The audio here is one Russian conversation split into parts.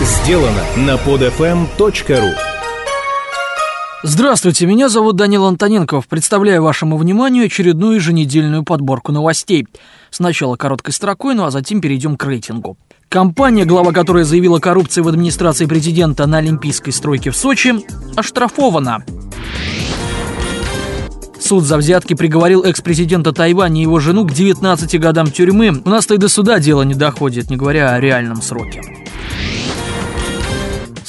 сделано на podfm.ru Здравствуйте, меня зовут Данил Антоненков. Представляю вашему вниманию очередную еженедельную подборку новостей. Сначала короткой строкой, ну а затем перейдем к рейтингу. Компания, глава которой заявила коррупции в администрации президента на Олимпийской стройке в Сочи, оштрафована. Суд за взятки приговорил экс-президента Тайваня и его жену к 19 годам тюрьмы. У нас-то и до суда дело не доходит, не говоря о реальном сроке.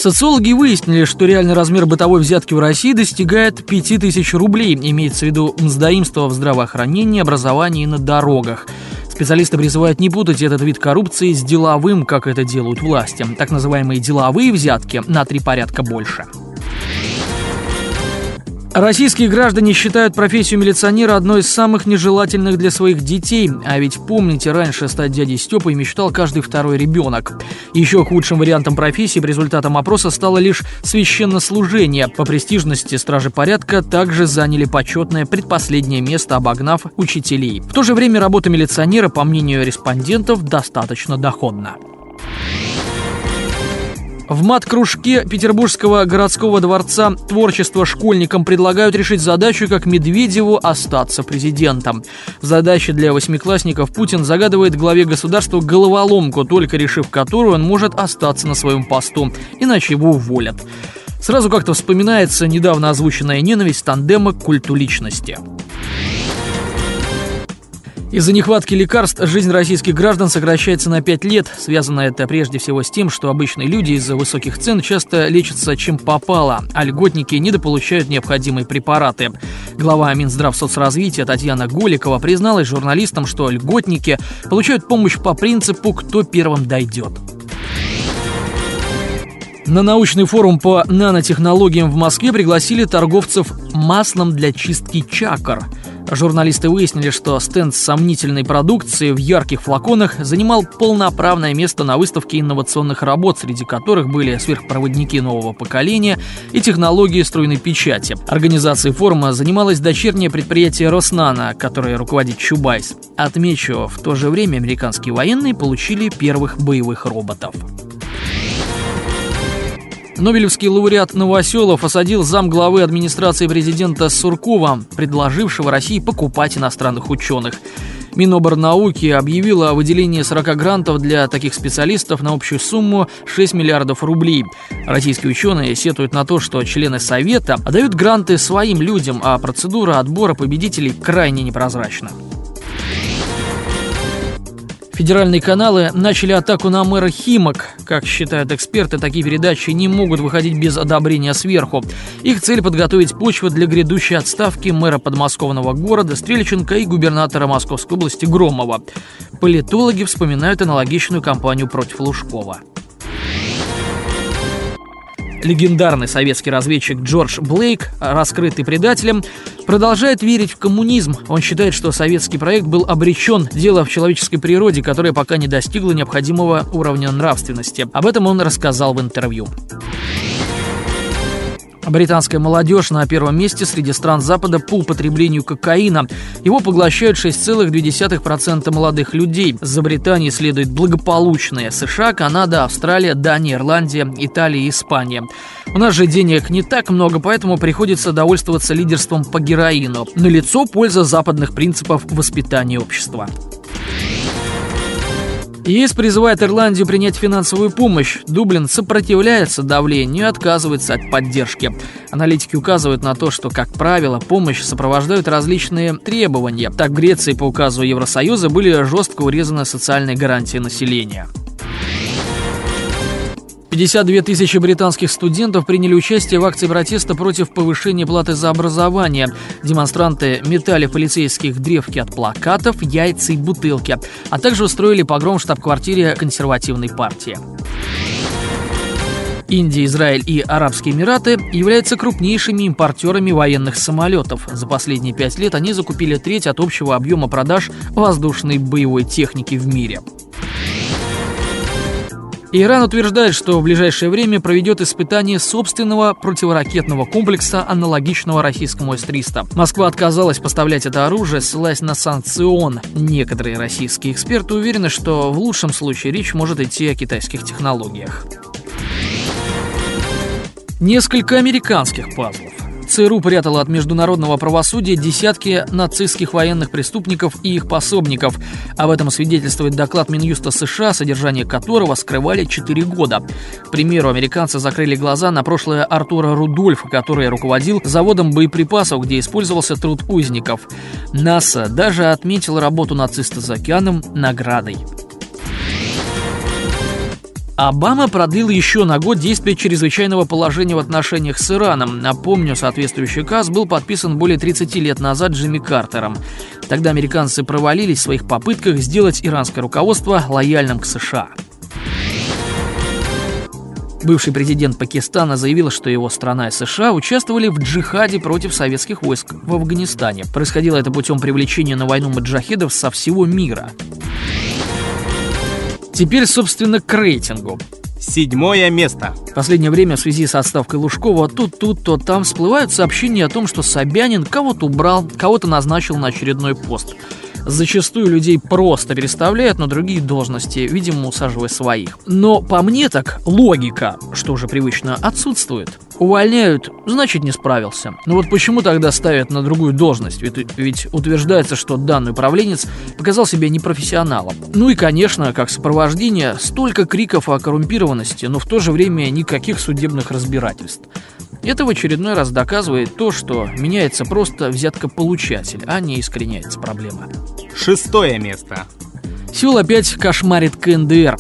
Социологи выяснили, что реальный размер бытовой взятки в России достигает 5000 рублей, имеется в виду мздоимство в здравоохранении, образовании и на дорогах. Специалисты призывают не путать этот вид коррупции с деловым, как это делают власти. Так называемые деловые взятки на три порядка больше. Российские граждане считают профессию милиционера одной из самых нежелательных для своих детей. А ведь помните, раньше стать дядей Степой мечтал каждый второй ребенок. Еще худшим вариантом профессии по результатам опроса стало лишь священнослужение. По престижности стражи порядка также заняли почетное предпоследнее место, обогнав учителей. В то же время работа милиционера, по мнению респондентов, достаточно доходна. В мат-кружке Петербургского городского дворца творчества школьникам предлагают решить задачу, как Медведеву остаться президентом. В задаче для восьмиклассников Путин загадывает главе государства головоломку, только решив которую он может остаться на своем посту, иначе его уволят. Сразу как-то вспоминается недавно озвученная ненависть тандема к культу личности. Из-за нехватки лекарств жизнь российских граждан сокращается на 5 лет. Связано это прежде всего с тем, что обычные люди из-за высоких цен часто лечатся чем попало, а льготники недополучают необходимые препараты. Глава Минздрав соцразвития Татьяна Голикова призналась журналистам, что льготники получают помощь по принципу «кто первым дойдет». На научный форум по нанотехнологиям в Москве пригласили торговцев маслом для чистки чакр – Журналисты выяснили, что стенд с сомнительной продукцией в ярких флаконах занимал полноправное место на выставке инновационных работ, среди которых были сверхпроводники нового поколения и технологии струйной печати. Организацией форума занималось дочернее предприятие Роснана, которое руководит Чубайс. Отмечу, в то же время американские военные получили первых боевых роботов. Нобелевский лауреат Новоселов осадил зам главы администрации президента Суркова, предложившего России покупать иностранных ученых. Миноборнауки объявила о выделении 40 грантов для таких специалистов на общую сумму 6 миллиардов рублей. Российские ученые сетуют на то, что члены Совета отдают гранты своим людям, а процедура отбора победителей крайне непрозрачна. Федеральные каналы начали атаку на мэра Химок. Как считают эксперты, такие передачи не могут выходить без одобрения сверху. Их цель – подготовить почву для грядущей отставки мэра подмосковного города Стрельченко и губернатора Московской области Громова. Политологи вспоминают аналогичную кампанию против Лужкова. Легендарный советский разведчик Джордж Блейк, раскрытый предателем, продолжает верить в коммунизм. Он считает, что советский проект был обречен. Дело в человеческой природе, которая пока не достигла необходимого уровня нравственности. Об этом он рассказал в интервью. Британская молодежь на первом месте среди стран Запада по употреблению кокаина. Его поглощают 6,2% молодых людей. За Британией следует благополучные США, Канада, Австралия, Дания, Ирландия, Италия и Испания. У нас же денег не так много, поэтому приходится довольствоваться лидерством по героину. На лицо польза западных принципов воспитания общества. ЕС призывает Ирландию принять финансовую помощь. Дублин сопротивляется давлению и отказывается от поддержки. Аналитики указывают на то, что, как правило, помощь сопровождают различные требования. Так, в Греции по указу Евросоюза были жестко урезаны социальные гарантии населения. 52 тысячи британских студентов приняли участие в акции протеста против повышения платы за образование. Демонстранты метали полицейских древки от плакатов, яйца и бутылки, а также устроили погром в штаб-квартире консервативной партии. Индия, Израиль и Арабские Эмираты являются крупнейшими импортерами военных самолетов. За последние пять лет они закупили треть от общего объема продаж воздушной боевой техники в мире. Иран утверждает, что в ближайшее время проведет испытание собственного противоракетного комплекса, аналогичного российскому С-300. Москва отказалась поставлять это оружие, ссылаясь на санкцион. Некоторые российские эксперты уверены, что в лучшем случае речь может идти о китайских технологиях. Несколько американских пазлов. ЦРУ прятала от международного правосудия десятки нацистских военных преступников и их пособников. Об этом свидетельствует доклад Минюста США, содержание которого скрывали 4 года. К примеру, американцы закрыли глаза на прошлое Артура Рудольфа, который руководил заводом боеприпасов, где использовался труд узников. НАСА даже отметил работу нациста за океаном наградой. Обама продлил еще на год действие чрезвычайного положения в отношениях с Ираном. Напомню, соответствующий указ был подписан более 30 лет назад Джимми Картером. Тогда американцы провалились в своих попытках сделать иранское руководство лояльным к США. Бывший президент Пакистана заявил, что его страна и США участвовали в джихаде против советских войск в Афганистане. Происходило это путем привлечения на войну маджахедов со всего мира. Теперь, собственно, к рейтингу. Седьмое место. В последнее время в связи с отставкой Лужкова то тут, то там всплывают сообщения о том, что Собянин кого-то убрал, кого-то назначил на очередной пост. Зачастую людей просто переставляют на другие должности, видимо, усаживая своих. Но по мне так логика, что уже привычно, отсутствует. Увольняют, значит не справился. Но вот почему тогда ставят на другую должность? Ведь, ведь утверждается, что данный управленец показал себя непрофессионалом. Ну и, конечно, как сопровождение, столько криков о коррумпированности, но в то же время никаких судебных разбирательств. Это в очередной раз доказывает то, что меняется просто взяткополучатель, а не искореняется проблема. Шестое место. Сеул опять кошмарит КНДР.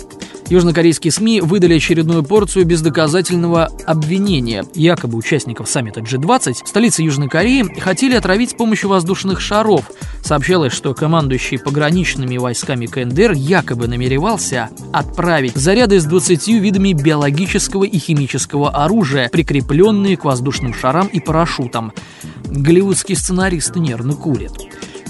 Южнокорейские СМИ выдали очередную порцию бездоказательного обвинения. Якобы участников саммита G20 в столице Южной Кореи хотели отравить с помощью воздушных шаров. Сообщалось, что командующий пограничными войсками КНДР якобы намеревался отправить заряды с 20 видами биологического и химического оружия, прикрепленные к воздушным шарам и парашютам. Голливудские сценаристы нервно курят.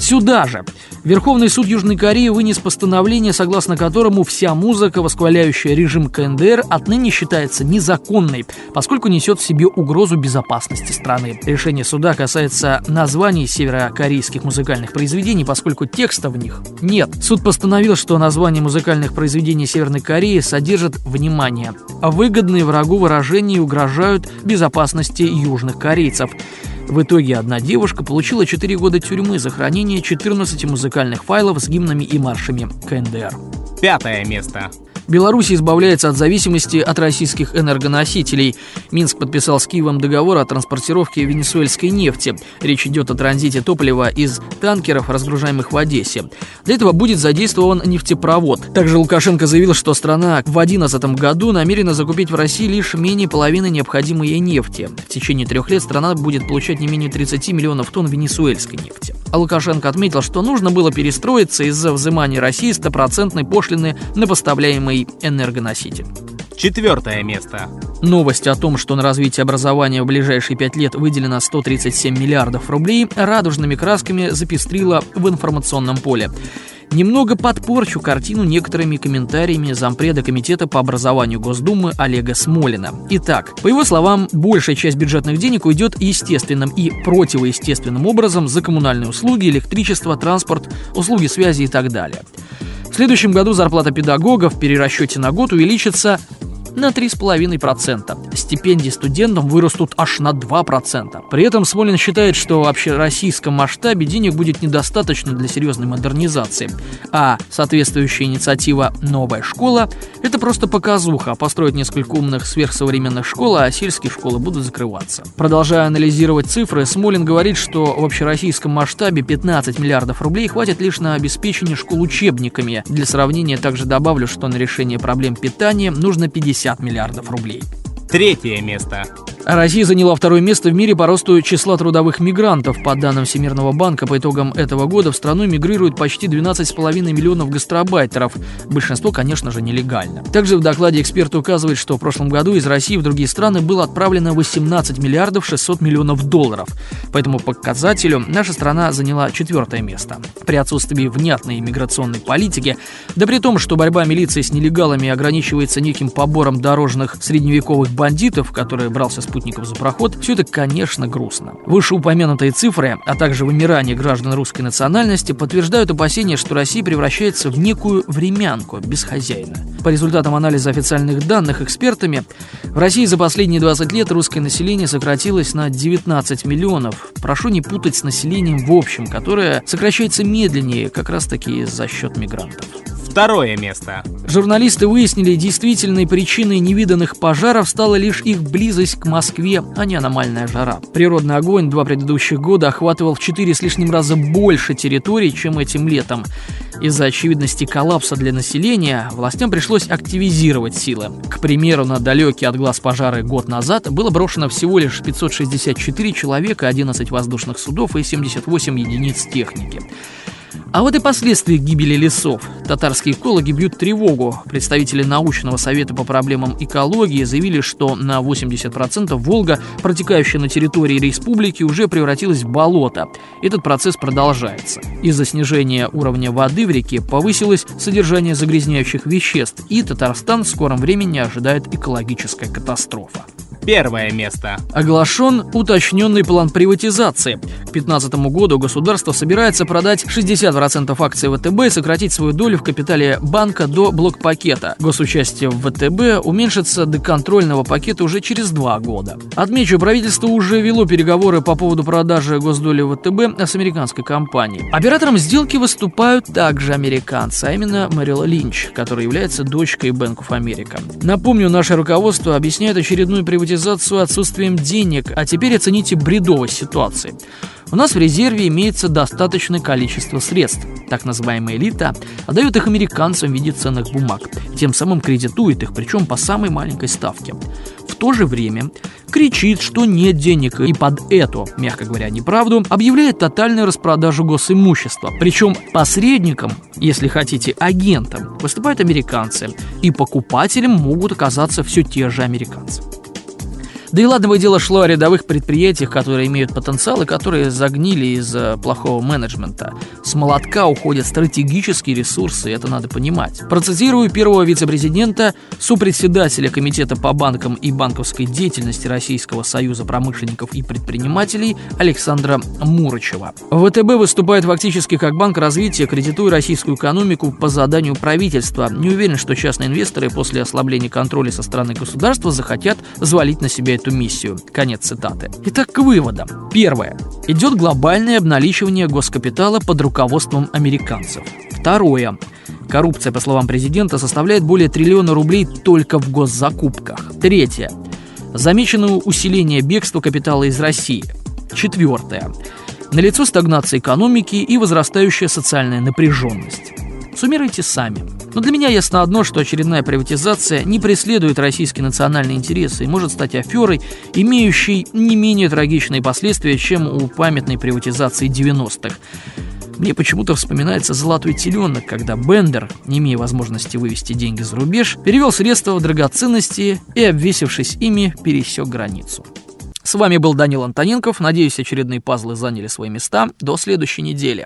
Сюда же Верховный суд Южной Кореи вынес постановление, согласно которому вся музыка, восхваляющая режим КНДР, отныне считается незаконной, поскольку несет в себе угрозу безопасности страны. Решение суда касается названий северокорейских музыкальных произведений, поскольку текста в них нет. Суд постановил, что названия музыкальных произведений Северной Кореи содержат, внимание, выгодные врагу выражения угрожают безопасности южных корейцев. В итоге одна девушка получила 4 года тюрьмы за хранение 14 музыкальных файлов с гимнами и маршами КНДР. Пятое место. Беларусь избавляется от зависимости от российских энергоносителей. Минск подписал с Киевом договор о транспортировке венесуэльской нефти. Речь идет о транзите топлива из танкеров, разгружаемых в Одессе. Для этого будет задействован нефтепровод. Также Лукашенко заявил, что страна в 2011 году намерена закупить в России лишь менее половины необходимой ей нефти. В течение трех лет страна будет получать не менее 30 миллионов тонн венесуэльской нефти. Лукашенко отметил, что нужно было перестроиться из-за взимания России стопроцентной пошлины на поставляемые энергоноситель. Четвертое место. Новость о том, что на развитие образования в ближайшие пять лет выделено 137 миллиардов рублей, радужными красками запестрила в информационном поле. Немного подпорчу картину некоторыми комментариями зампреда Комитета по образованию Госдумы Олега Смолина. Итак, по его словам, большая часть бюджетных денег уйдет естественным и противоестественным образом за коммунальные услуги, электричество, транспорт, услуги связи и так далее. В следующем году зарплата педагога в перерасчете на год увеличится на 3,5%. Стипендии студентам вырастут аж на 2%. При этом Смолин считает, что в общероссийском масштабе денег будет недостаточно для серьезной модернизации. А соответствующая инициатива «Новая школа» — это просто показуха. Построить несколько умных сверхсовременных школ, а сельские школы будут закрываться. Продолжая анализировать цифры, Смолин говорит, что в общероссийском масштабе 15 миллиардов рублей хватит лишь на обеспечение школ учебниками. Для сравнения также добавлю, что на решение проблем питания нужно 50 50 миллиардов рублей. Третье место. Россия заняла второе место в мире по росту числа трудовых мигрантов. По данным Всемирного банка, по итогам этого года в страну мигрируют почти 12,5 миллионов гастробайтеров. Большинство, конечно же, нелегально. Также в докладе эксперты указывают, что в прошлом году из России в другие страны было отправлено 18 миллиардов 600 миллионов долларов. По этому показателю наша страна заняла четвертое место. При отсутствии внятной иммиграционной политики, да при том, что борьба милиции с нелегалами ограничивается неким побором дорожных средневековых бандитов, которые брался с спутников за проход, все это, конечно, грустно. Вышеупомянутые цифры, а также вымирание граждан русской национальности подтверждают опасения, что Россия превращается в некую времянку без хозяина. По результатам анализа официальных данных экспертами, в России за последние 20 лет русское население сократилось на 19 миллионов. Прошу не путать с населением в общем, которое сокращается медленнее как раз-таки за счет мигрантов. Второе место. Журналисты выяснили, действительной причиной невиданных пожаров стала лишь их близость к Москве, а не аномальная жара. Природный огонь два предыдущих года охватывал в четыре с лишним раза больше территорий, чем этим летом. Из-за очевидности коллапса для населения властям пришлось активизировать силы. К примеру, на далекие от глаз пожары год назад было брошено всего лишь 564 человека, 11 воздушных судов и 78 единиц техники. А вот и последствия гибели лесов. Татарские экологи бьют тревогу. Представители научного совета по проблемам экологии заявили, что на 80% Волга, протекающая на территории республики, уже превратилась в болото. Этот процесс продолжается. Из-за снижения уровня воды в реке повысилось содержание загрязняющих веществ, и Татарстан в скором времени ожидает экологическая катастрофа. Первое место. Оглашен уточненный план приватизации. К 2015 году государство собирается продать 60% акций ВТБ и сократить свою долю в капитале банка до блокпакета. Госучастие в ВТБ уменьшится до контрольного пакета уже через два года. Отмечу, правительство уже вело переговоры по поводу продажи госдоли ВТБ с американской компанией. Оператором сделки выступают также американцы, а именно Мэрил Линч, которая является дочкой Bank of. Напомню, наше руководство объясняет очередную приватизацию приватизацию отсутствием денег, а теперь оцените бредовость ситуации. У нас в резерве имеется достаточное количество средств. Так называемая элита отдает их американцам в виде ценных бумаг, тем самым кредитует их, причем по самой маленькой ставке. В то же время кричит, что нет денег, и под эту, мягко говоря, неправду, объявляет тотальную распродажу госимущества. Причем посредником, если хотите, агентом, выступают американцы, и покупателем могут оказаться все те же американцы. Да и ладно дело шло о рядовых предприятиях, которые имеют потенциал и которые загнили из-за плохого менеджмента. С молотка уходят стратегические ресурсы, это надо понимать. Процитирую первого вице-президента, супредседателя Комитета по банкам и банковской деятельности Российского союза промышленников и предпринимателей Александра Мурычева. ВТБ выступает фактически как банк развития, кредитуя российскую экономику по заданию правительства. Не уверен, что частные инвесторы после ослабления контроля со стороны государства захотят взвалить на себя эту миссию. Конец цитаты. Итак, к выводам. Первое. Идет глобальное обналичивание госкапитала под руководством американцев. Второе. Коррупция, по словам президента, составляет более триллиона рублей только в госзакупках. Третье. Замечено усиление бегства капитала из России. Четвертое. Налицо стагнация экономики и возрастающая социальная напряженность. Суммируйте сами. Но для меня ясно одно, что очередная приватизация не преследует российские национальные интересы и может стать аферой, имеющей не менее трагичные последствия, чем у памятной приватизации 90-х. Мне почему-то вспоминается золотой теленок, когда Бендер, не имея возможности вывести деньги за рубеж, перевел средства в драгоценности и, обвесившись ими, пересек границу. С вами был Данил Антоненков. Надеюсь, очередные пазлы заняли свои места. До следующей недели.